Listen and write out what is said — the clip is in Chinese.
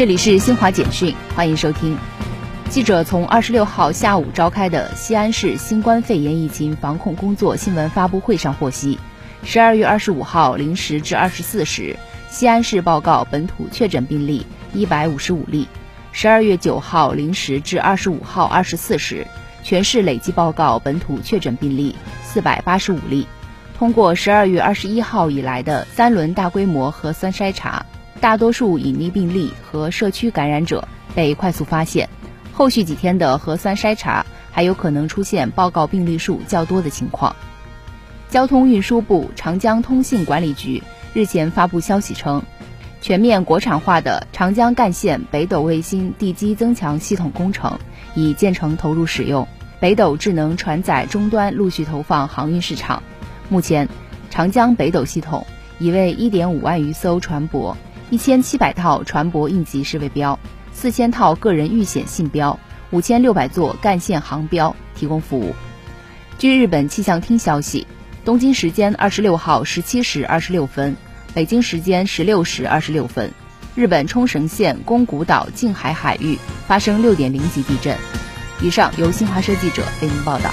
这里是新华简讯，欢迎收听。记者从二十六号下午召开的西安市新冠肺炎疫情防控工作新闻发布会上获悉，十二月二十五号零时至二十四时，西安市报告本土确诊病例一百五十五例；十二月九号零时至二十五号二十四时，全市累计报告本土确诊病例四百八十五例。通过十二月二十一号以来的三轮大规模核酸筛查，大多数隐匿病例和社区感染者被快速发现。后续几天的核酸筛查还有可能出现报告病例数较多的情况。交通运输部长江通信管理局日前发布消息称，全面国产化的长江干线北斗卫星地基增强系统工程已建成投入使用，北斗智能船载终端陆续投放航运市场。目前，长江北斗系统已为1.5万余艘船舶、1700套船舶应急识别标。四千套个人遇险信标，五千六百座干线航标提供服务。据日本气象厅消息，东京时间二十六号十七时二十六分，北京时间十六时二十六分，日本冲绳县宫古岛近海海域发生六点零级地震。以上由新华社记者为您报道。